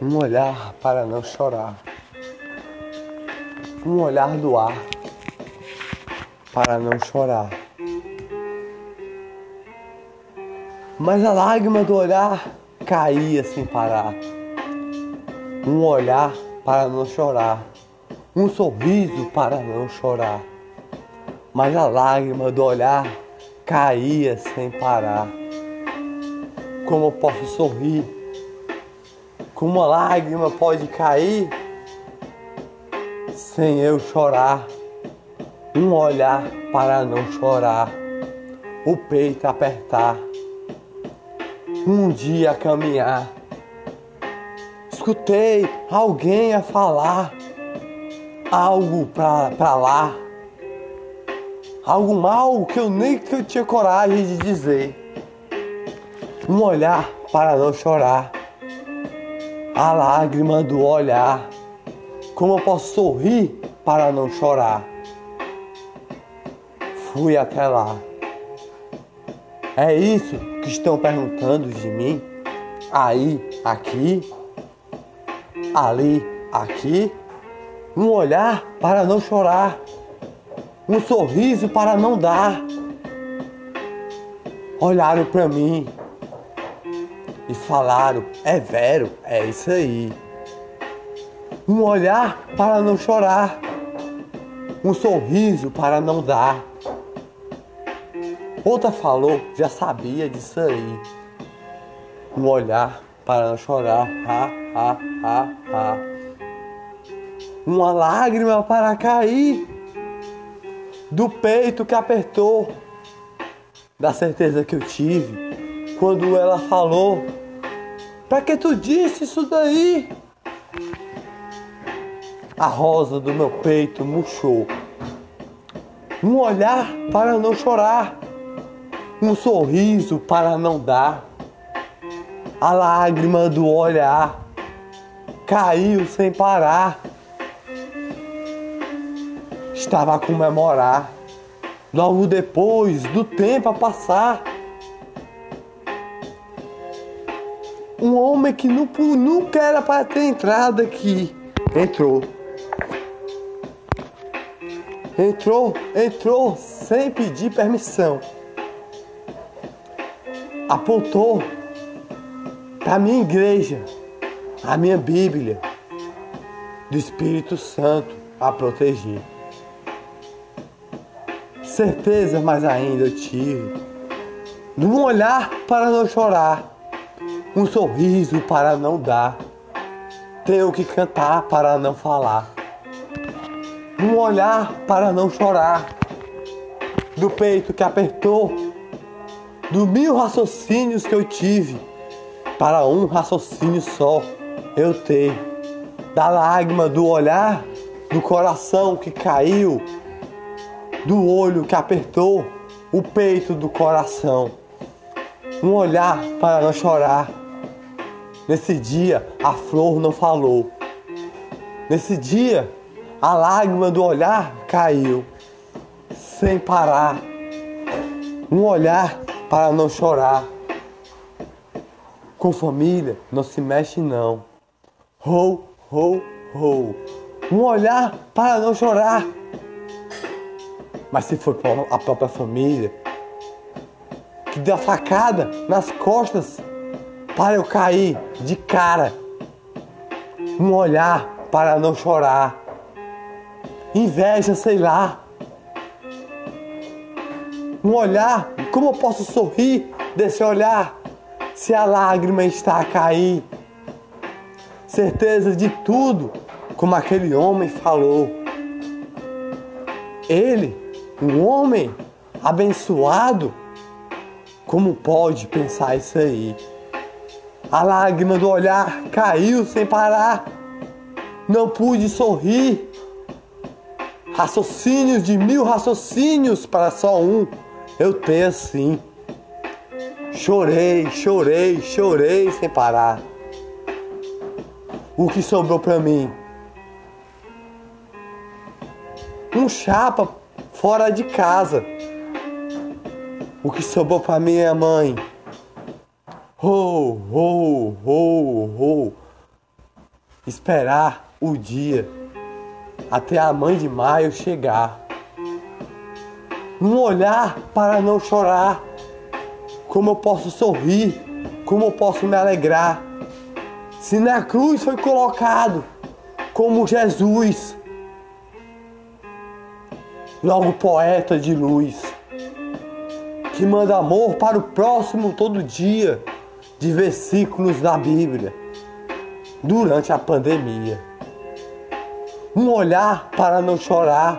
Um olhar para não chorar. Um olhar do ar para não chorar. Mas a lágrima do olhar caía sem parar. Um olhar para não chorar. Um sorriso para não chorar. Mas a lágrima do olhar caía sem parar. Como posso sorrir? Como uma lágrima pode cair sem eu chorar? Um olhar para não chorar, o peito apertar, um dia caminhar. Escutei alguém a falar algo pra, lá, algo mal que eu nem que eu tinha coragem de dizer. Um olhar para não chorar, a lágrima do olhar. Como eu posso sorrir para não chorar? Fui até lá. É isso que estão perguntando de mim? Aí, aqui, ali, aqui. Um olhar para não chorar. Um sorriso para não dar. Olharam para mim e falaram: É vero, é isso aí. Um olhar para não chorar. Um sorriso para não dar. Outra falou, já sabia disso aí. Um olhar para não chorar. Ha, ha, ha, ha. Uma lágrima para cair do peito que apertou. Da certeza que eu tive quando ela falou: Pra que tu disse isso daí? A rosa do meu peito murchou. Um olhar para não chorar um sorriso para não dar. A lágrima do olhar caiu sem parar. Estava a comemorar, logo depois do tempo a passar. Um homem que nunca era para ter entrado aqui entrou. Entrou, entrou sem pedir permissão apontou para minha igreja, a minha Bíblia, do Espírito Santo a proteger. Certeza, mas ainda eu tive. Um olhar para não chorar, um sorriso para não dar. Tenho que cantar para não falar. Um olhar para não chorar, do peito que apertou do mil raciocínios que eu tive, para um raciocínio só eu tenho. Da lágrima do olhar, do coração que caiu, do olho que apertou o peito do coração. Um olhar para não chorar. Nesse dia a flor não falou. Nesse dia a lágrima do olhar caiu sem parar. Um olhar para não chorar. Com família não se mexe não. Ho, ho, ho. Um olhar para não chorar. Mas se for a própria família que deu a facada nas costas para eu cair de cara. Um olhar para não chorar. Inveja, sei lá um olhar, como eu posso sorrir desse olhar se a lágrima está a cair? Certeza de tudo, como aquele homem falou. Ele, um homem abençoado, como pode pensar isso aí? A lágrima do olhar caiu sem parar. Não pude sorrir. Raciocínios de mil raciocínios para só um eu tenho sim. Chorei, chorei, chorei sem parar. O que sobrou para mim? Um chapa fora de casa. O que sobrou para minha mãe? Ho, ho, ho, ho. esperar o dia até a mãe de maio chegar. Um olhar para não chorar. Como eu posso sorrir, como eu posso me alegrar. Se na cruz foi colocado como Jesus, logo poeta de luz, que manda amor para o próximo todo dia, de versículos da Bíblia, durante a pandemia. Um olhar para não chorar,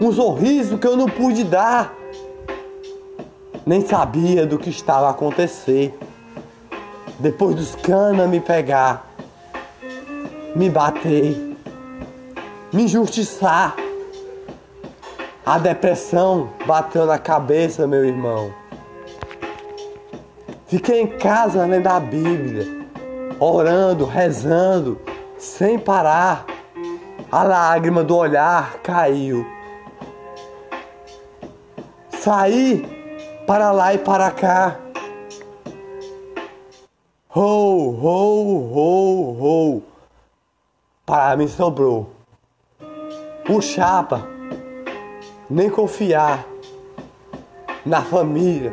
um sorriso que eu não pude dar. Nem sabia do que estava a acontecer. Depois dos canas me pegar, me bater, me injustiçar. A depressão bateu na cabeça, meu irmão. Fiquei em casa lendo a Bíblia, orando, rezando, sem parar. A lágrima do olhar caiu. Saí para lá e para cá. Ho, ho, ho, ho. Para mim sobrou. O chapa. Nem confiar na família.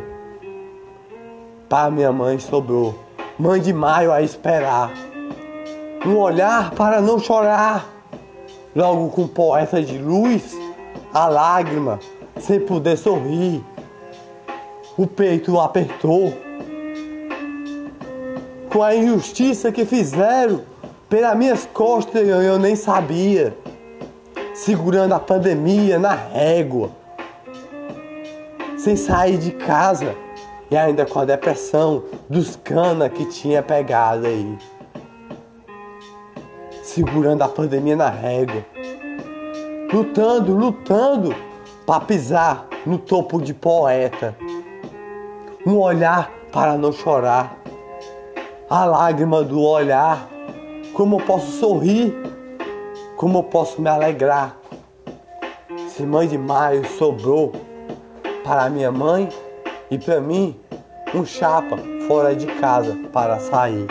Para minha mãe sobrou. Mãe de maio a esperar. Um olhar para não chorar. Logo com poeta de luz, a lágrima sem poder sorrir. O peito apertou. Com a injustiça que fizeram pelas minhas costas eu, eu nem sabia. Segurando a pandemia na régua. Sem sair de casa. E ainda com a depressão dos cana que tinha pegado aí. Segurando a pandemia na régua. Lutando, lutando para pisar no topo de poeta. Um olhar para não chorar. A lágrima do olhar. Como eu posso sorrir? Como eu posso me alegrar? Se mãe de maio sobrou para minha mãe e para mim um chapa fora de casa para sair.